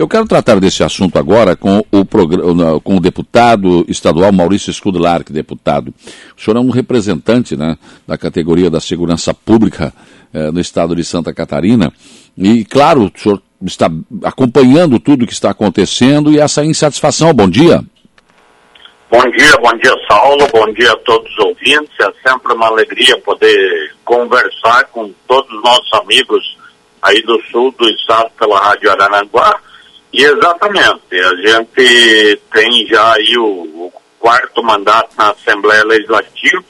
Eu quero tratar desse assunto agora com o, com o deputado estadual Maurício Scudlar, que deputado. O senhor é um representante né, da categoria da segurança pública eh, no estado de Santa Catarina. E, claro, o senhor está acompanhando tudo o que está acontecendo e essa insatisfação. Bom dia. Bom dia, bom dia, Saulo. Bom dia a todos os ouvintes. É sempre uma alegria poder conversar com todos os nossos amigos aí do sul do estado pela Rádio Araranguá e exatamente, a gente tem já aí o, o quarto mandato na Assembleia Legislativa,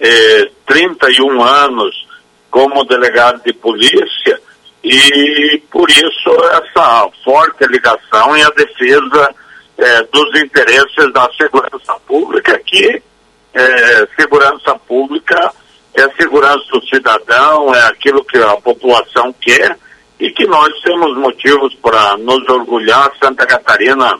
eh, 31 anos como delegado de polícia e por isso essa forte ligação e a defesa eh, dos interesses da segurança pública, que eh, segurança pública é segurança do cidadão, é aquilo que a população quer e que nós temos motivos para nos orgulhar. Santa Catarina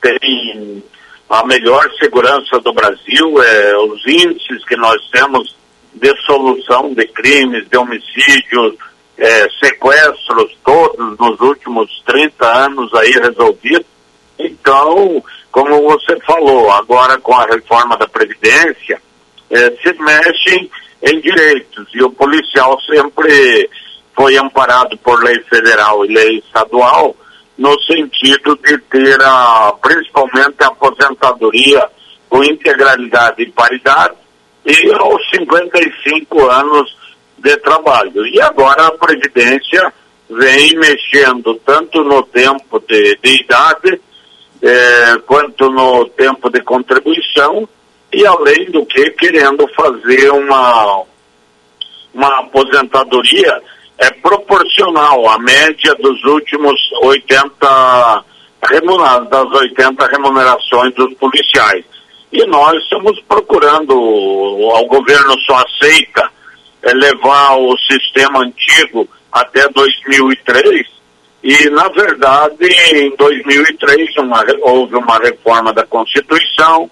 tem a melhor segurança do Brasil, é, os índices que nós temos de solução de crimes, de homicídios, é, sequestros, todos nos últimos 30 anos aí resolvidos. Então, como você falou, agora com a reforma da Previdência, é, se mexem em direitos e o policial sempre foi amparado por lei federal e lei estadual, no sentido de ter a, principalmente a aposentadoria com integralidade e paridade e aos 55 anos de trabalho. E agora a Previdência vem mexendo tanto no tempo de, de idade eh, quanto no tempo de contribuição e além do que querendo fazer uma, uma aposentadoria é proporcional à média dos últimos 80 remunerados, das 80 remunerações dos policiais. E nós estamos procurando, o governo só aceita é, levar o sistema antigo até 2003, e na verdade em 2003 uma, houve uma reforma da Constituição,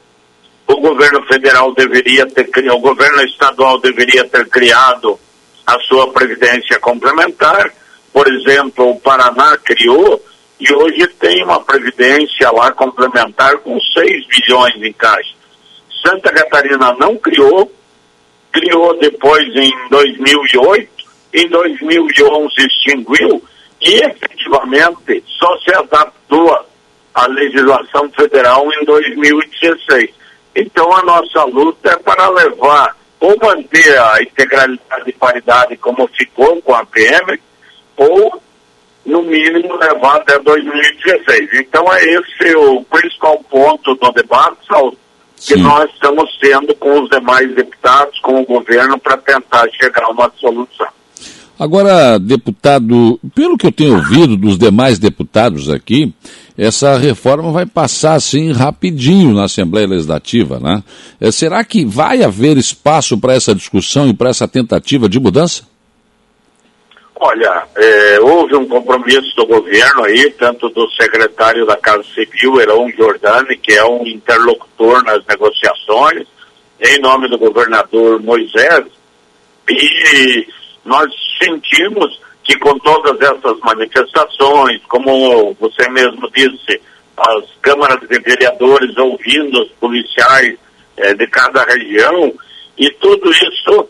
o governo federal deveria ter, o governo estadual deveria ter criado a sua previdência complementar. Por exemplo, o Paraná criou e hoje tem uma previdência lá complementar com 6 bilhões em caixa. Santa Catarina não criou, criou depois em 2008, em 2011 extinguiu e efetivamente só se adaptou à legislação federal em 2016. Então a nossa luta é para levar ou manter a integralidade e paridade como ficou com a PM, ou, no mínimo, levar até 2016. Então, é esse o principal ponto do debate, Saúl, que Sim. nós estamos tendo com os demais deputados, com o governo, para tentar chegar a uma solução. Agora, deputado, pelo que eu tenho ouvido dos demais deputados aqui, essa reforma vai passar assim rapidinho na Assembleia Legislativa, né? É, será que vai haver espaço para essa discussão e para essa tentativa de mudança? Olha, é, houve um compromisso do governo aí, tanto do secretário da Casa Civil, Heron Giordani, que é um interlocutor nas negociações, em nome do governador Moisés, e nós sentimos que com todas essas manifestações, como você mesmo disse, as câmaras de vereadores ouvindo os policiais eh, de cada região, e tudo isso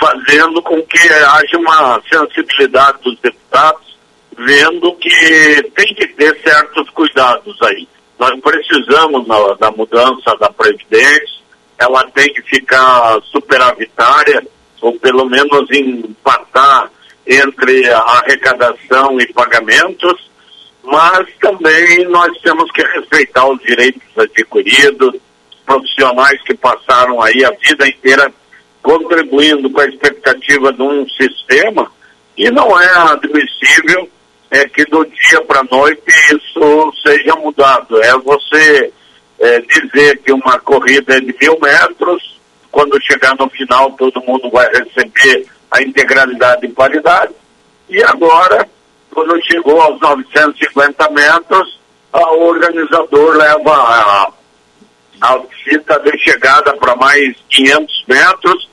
fazendo com que haja uma sensibilidade dos deputados, vendo que tem que ter certos cuidados aí. Nós precisamos na, da mudança da Previdência, ela tem que ficar superavitária, ou pelo menos empatar entre arrecadação e pagamentos, mas também nós temos que respeitar os direitos adquiridos, profissionais que passaram aí a vida inteira contribuindo com a expectativa de um sistema, e não é admissível é, que do dia para a noite isso seja mudado. É você é, dizer que uma corrida é de mil metros, quando chegar no final todo mundo vai receber a integralidade e qualidade. E agora, quando chegou aos 950 metros, o organizador leva a, a fita de chegada para mais 500 metros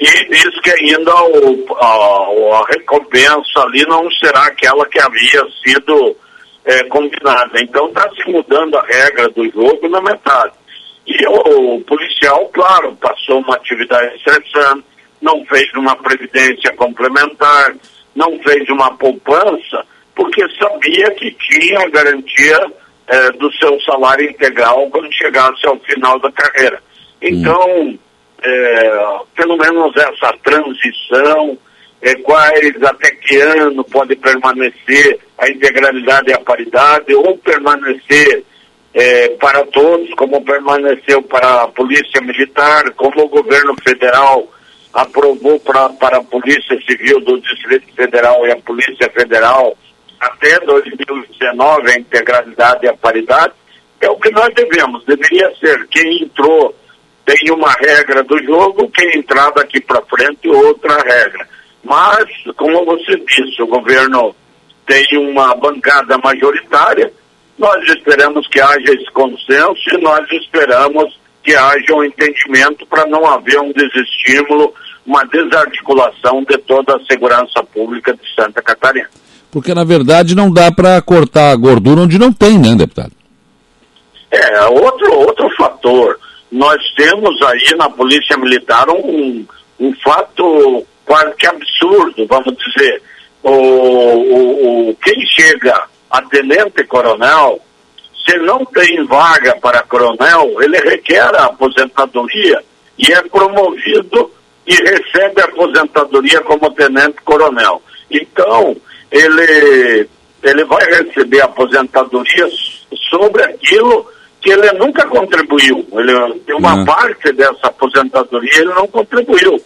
e diz que ainda o, a, a recompensa ali não será aquela que havia sido é, combinada. Então está se mudando a regra do jogo na metade. E o, o policial, claro, passou uma atividade estressante, não fez uma previdência complementar, não fez uma poupança, porque sabia que tinha a garantia é, do seu salário integral quando chegasse ao final da carreira. Então, é, pelo menos essa transição, é, quais até que ano pode permanecer a integralidade e a paridade, ou permanecer para todos, como permaneceu para a Polícia Militar, como o governo federal aprovou pra, para a Polícia Civil do Distrito Federal e a Polícia Federal até 2019 a integralidade e a paridade, é o que nós devemos. Deveria ser quem entrou tem uma regra do jogo, quem entrar daqui para frente outra regra. Mas, como você disse, o governo tem uma bancada majoritária, nós esperamos que haja esse consenso e nós esperamos que haja um entendimento para não haver um desestímulo, uma desarticulação de toda a segurança pública de Santa Catarina. Porque, na verdade, não dá para cortar a gordura onde não tem, né, deputado? É, outro, outro fator. Nós temos aí na Polícia Militar um, um fato quase que absurdo, vamos dizer. O, o, o, quem chega a tenente se não tem vaga para coronel, ele requer a aposentadoria e é promovido e recebe a aposentadoria como tenente coronel. Então, ele, ele vai receber aposentadoria sobre aquilo que ele nunca contribuiu. Ele tem uma uhum. parte dessa aposentadoria ele não contribuiu.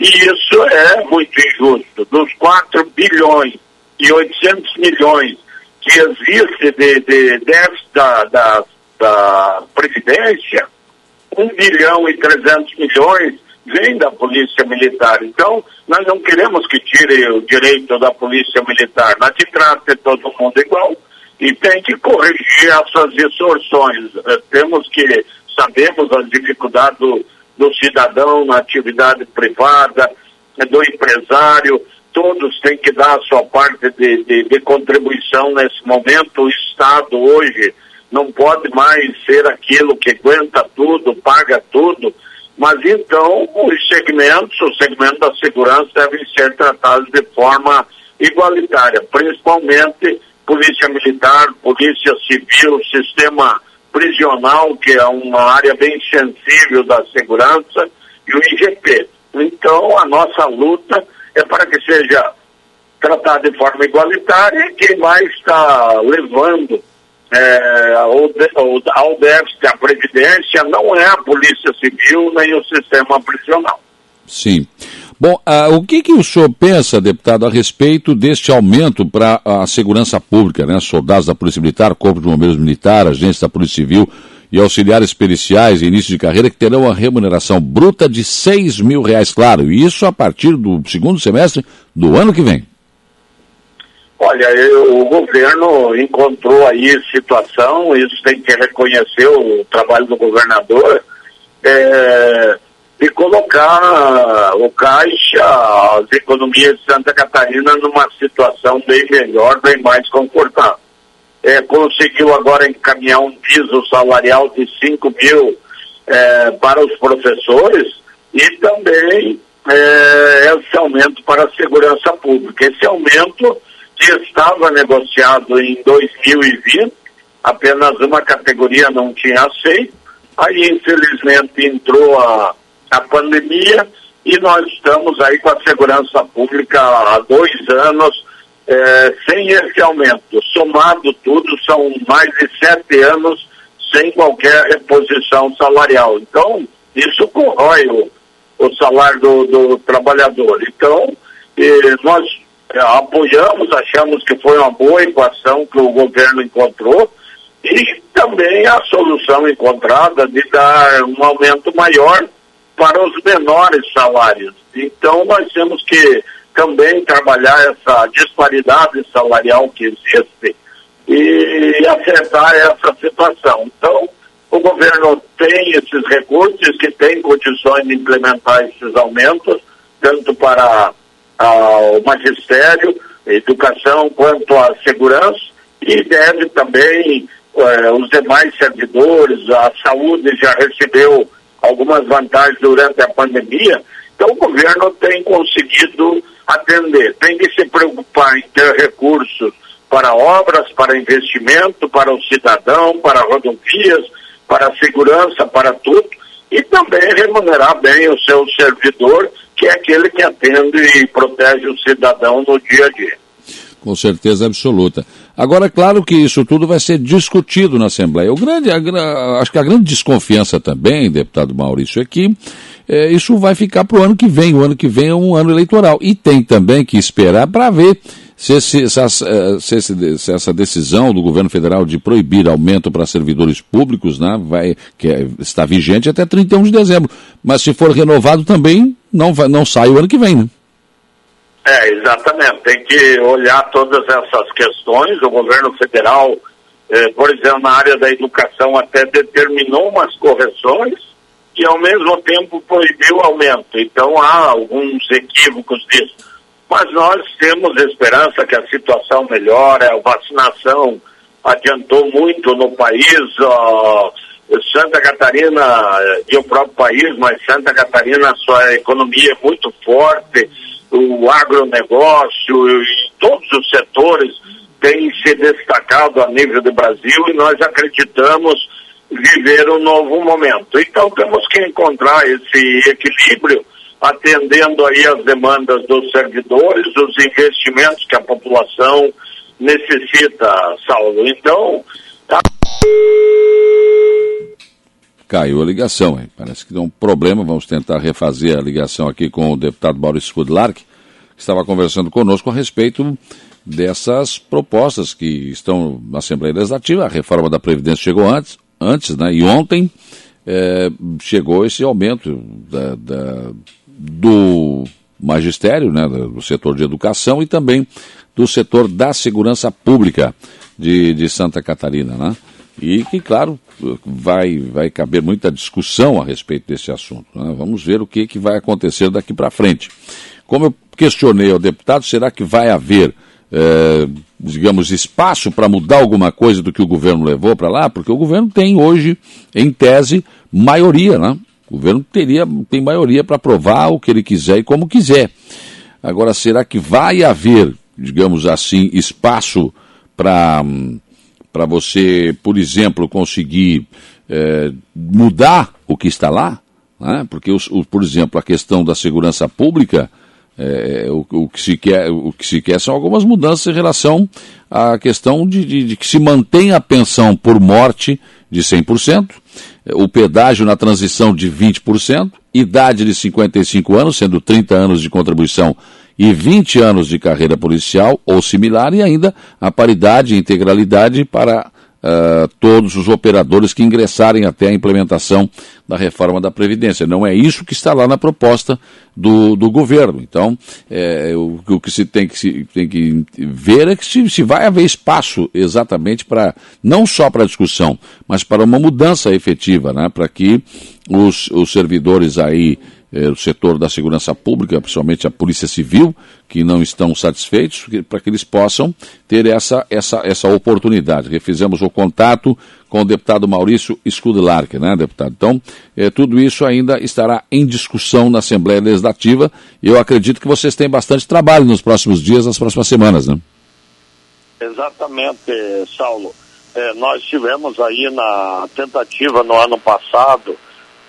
E isso é muito injusto. Dos 4 bilhões e 800 milhões que existe de, de déficit da, da, da Previdência, 1 bilhão e 300 milhões vem da Polícia Militar. Então, nós não queremos que tire o direito da Polícia Militar. Nós te trate todo mundo igual e tem que corrigir essas distorções. Eh, temos que, sabemos as dificuldades do, do cidadão na atividade privada, eh, do empresário, todos têm que dar a sua parte de, de, de, contribuição nesse momento. O Estado hoje não pode mais ser aquilo que aguenta tudo, paga tudo, mas então os segmentos, o segmento da segurança devem ser tratados de forma igualitária, principalmente polícia militar, polícia civil, sistema prisional, que é uma área bem sensível da segurança, e o IGP. Então, a nossa luta é para que seja tratado de forma igualitária e quem mais está levando é, ao, ao déficit da Previdência não é a Polícia Civil nem o sistema prisional. Sim. Bom, uh, o que, que o senhor pensa, deputado, a respeito deste aumento para a segurança pública, né? Soldados da Polícia Militar, Corpo de Bombeiros Militar, agentes da Polícia Civil e auxiliares periciais em início de carreira que terão uma remuneração bruta de 6 mil reais, claro, e isso a partir do segundo semestre do ano que vem. Olha, eu, o governo encontrou aí situação, isso tem que reconhecer o trabalho do governador. É, de colocar o Caixa, as economias de Santa Catarina numa situação bem melhor, bem mais confortável. É, conseguiu agora encaminhar um piso salarial de 5 mil é, para os professores e também é, esse aumento para a segurança pública. Esse aumento que estava negociado em 2020, apenas uma categoria não tinha aceito, aí infelizmente entrou a a pandemia e nós estamos aí com a segurança pública há dois anos é, sem esse aumento. Somado tudo, são mais de sete anos sem qualquer reposição salarial. Então, isso corrói o, o salário do, do trabalhador. Então, nós é, apoiamos, achamos que foi uma boa equação que o governo encontrou e também a solução encontrada de dar um aumento maior para os menores salários. Então, nós temos que também trabalhar essa disparidade salarial que existe e acertar essa situação. Então, o governo tem esses recursos que tem condições de implementar esses aumentos, tanto para a, o magistério, educação, quanto a segurança, e deve também eh, os demais servidores, a saúde já recebeu algumas vantagens durante a pandemia, então o governo tem conseguido atender, tem que se preocupar em ter recursos para obras, para investimento, para o cidadão, para rodovias, para segurança, para tudo, e também remunerar bem o seu servidor, que é aquele que atende e protege o cidadão no dia a dia. Com certeza absoluta. Agora, é claro que isso tudo vai ser discutido na Assembleia. O grande, a, acho que a grande desconfiança também, deputado Maurício, é que é, isso vai ficar para o ano que vem. O ano que vem é um ano eleitoral. E tem também que esperar para ver se, esse, se, essa, se, esse, se, essa decisão do governo federal de proibir aumento para servidores públicos né, vai, que é, está vigente até 31 de dezembro. Mas se for renovado também, não, vai, não sai o ano que vem, né? É, exatamente. Tem que olhar todas essas questões. O governo federal, eh, por exemplo, na área da educação, até determinou umas correções e, ao mesmo tempo, proibiu o aumento. Então, há alguns equívocos disso. Mas nós temos esperança que a situação melhore, a vacinação adiantou muito no país. Ó, Santa Catarina e o próprio país, mas Santa Catarina, sua economia é muito forte, o agronegócio e todos os setores têm se destacado a nível do Brasil e nós acreditamos viver um novo momento. Então temos que encontrar esse equilíbrio atendendo aí as demandas dos servidores, os investimentos que a população necessita, Saulo. Então, tá... Caiu a ligação, hein? Parece que deu um problema. Vamos tentar refazer a ligação aqui com o deputado Maurício Kudlark, que estava conversando conosco a respeito dessas propostas que estão na Assembleia Legislativa. A reforma da Previdência chegou antes, antes né? E ontem é, chegou esse aumento da, da, do magistério, né, do setor de educação e também do setor da segurança pública de, de Santa Catarina, né? E que, claro, vai, vai caber muita discussão a respeito desse assunto. Né? Vamos ver o que, que vai acontecer daqui para frente. Como eu questionei ao deputado, será que vai haver, é, digamos, espaço para mudar alguma coisa do que o governo levou para lá? Porque o governo tem hoje, em tese, maioria, né? O governo teria, tem maioria para aprovar o que ele quiser e como quiser. Agora, será que vai haver, digamos assim, espaço para para você, por exemplo, conseguir é, mudar o que está lá? Né? Porque, os, o, por exemplo, a questão da segurança pública, é, o, o, que se quer, o que se quer são algumas mudanças em relação à questão de, de, de que se mantenha a pensão por morte de 100%, o pedágio na transição de 20%, idade de 55 anos, sendo 30 anos de contribuição e 20 anos de carreira policial ou similar, e ainda a paridade e integralidade para uh, todos os operadores que ingressarem até a implementação da reforma da Previdência. Não é isso que está lá na proposta do, do governo. Então, é, o, o, que se tem que, se, tem que ver é que se, se vai haver espaço exatamente para, não só para discussão, mas para uma mudança efetiva, né, para que os, os servidores aí é, o setor da segurança pública, principalmente a Polícia Civil, que não estão satisfeitos, para que eles possam ter essa, essa, essa oportunidade. Refizemos o contato com o deputado Maurício Skudlark, né, deputado? Então, é, tudo isso ainda estará em discussão na Assembleia Legislativa eu acredito que vocês têm bastante trabalho nos próximos dias, nas próximas semanas, né? Exatamente, Saulo. É, nós tivemos aí na tentativa no ano passado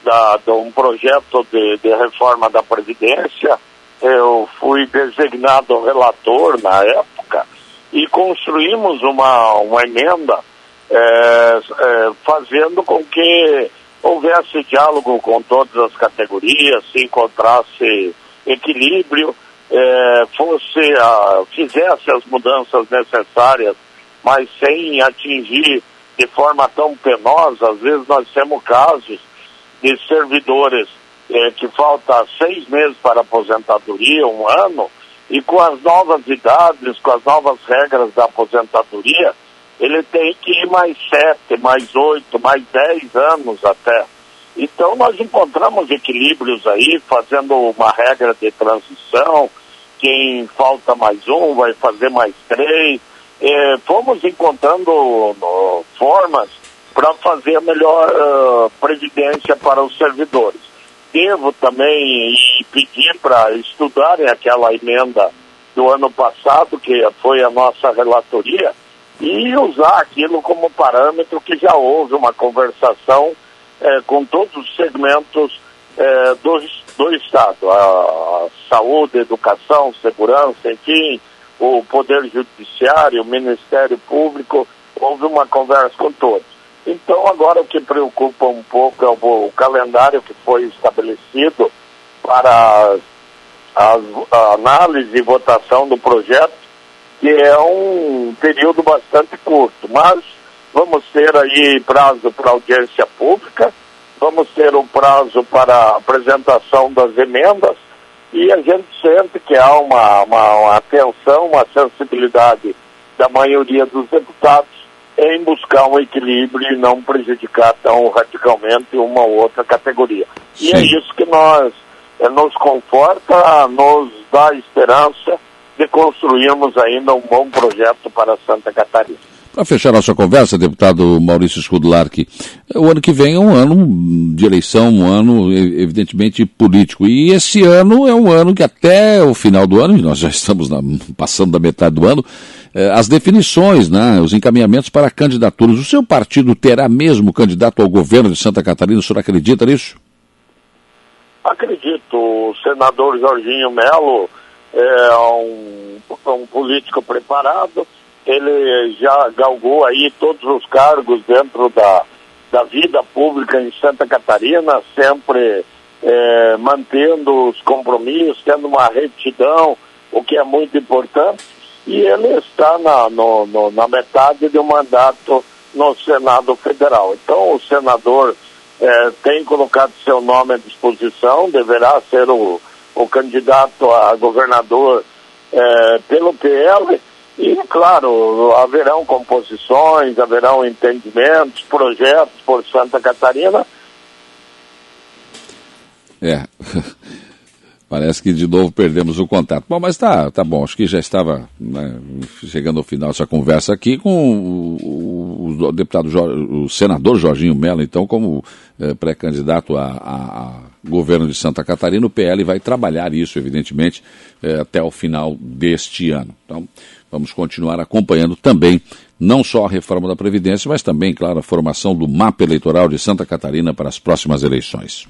da, de um projeto de, de reforma da Previdência, eu fui designado relator na época e construímos uma, uma emenda é, é, fazendo com que houvesse diálogo com todas as categorias, se encontrasse equilíbrio, é, fosse a, fizesse as mudanças necessárias, mas sem atingir de forma tão penosa. Às vezes nós temos casos de servidores eh, que falta seis meses para aposentadoria, um ano, e com as novas idades, com as novas regras da aposentadoria, ele tem que ir mais sete, mais oito, mais dez anos até. Então nós encontramos equilíbrios aí, fazendo uma regra de transição, quem falta mais um vai fazer mais três, eh, fomos encontrando no, formas para fazer a melhor uh, previdência para os servidores. Devo também pedir para estudarem aquela emenda do ano passado, que foi a nossa relatoria, e usar aquilo como parâmetro que já houve uma conversação eh, com todos os segmentos eh, do, do Estado, a, saúde, educação, segurança, enfim, o Poder Judiciário, o Ministério Público, houve uma conversa com todos. Então, agora o que preocupa um pouco é o, calendário que foi estabelecido para a, a análise e votação do projeto, que é um período bastante curto, mas vamos ter aí prazo para audiência pública, vamos ter um prazo para apresentação das emendas, e a gente sente que há uma, uma, uma atenção, uma sensibilidade da maioria dos deputados em buscar um equilíbrio e não prejudicar tão radicalmente uma ou outra categoria. Sim. E é isso que nós é, nos conforta, nos dá esperança de construirmos ainda um bom projeto para Santa Catarina. Para fechar nossa conversa, deputado Maurício Scudularque, o ano que vem é um ano de eleição, um ano evidentemente político. E esse ano é um ano que até o final do ano, e nós já estamos na, passando da metade do ano, eh, as definições, né, os encaminhamentos para candidaturas. O seu partido terá mesmo candidato ao governo de Santa Catarina? O senhor acredita nisso? Acredito. O senador Jorginho Melo é um, um político preparado ele já galgou aí todos os cargos dentro da, da vida pública em Santa Catarina, sempre é, mantendo os compromissos, tendo uma retidão, o que é muito importante, e ele está na, no, no, na metade de um mandato no Senado Federal. Então, o senador é, tem colocado seu nome à disposição, deverá ser o, o candidato a governador é, pelo PL e, claro, haverão composições, haverão entendimentos, projetos por Santa Catarina. É. Parece que de novo perdemos o contato. Bom, mas tá, tá bom. Acho que já estava né, chegando ao final dessa conversa aqui com o, o, o deputado, o senador Jorginho Mello, então, como é, pré-candidato a, a, a, governo de Santa Catarina. O PL vai trabalhar isso, evidentemente, é, até o final deste ano. Então, vamos continuar acompanhando também não só a reforma da Previdência, mas também, claro, a formação do mapa eleitoral de Santa Catarina para as próximas eleições.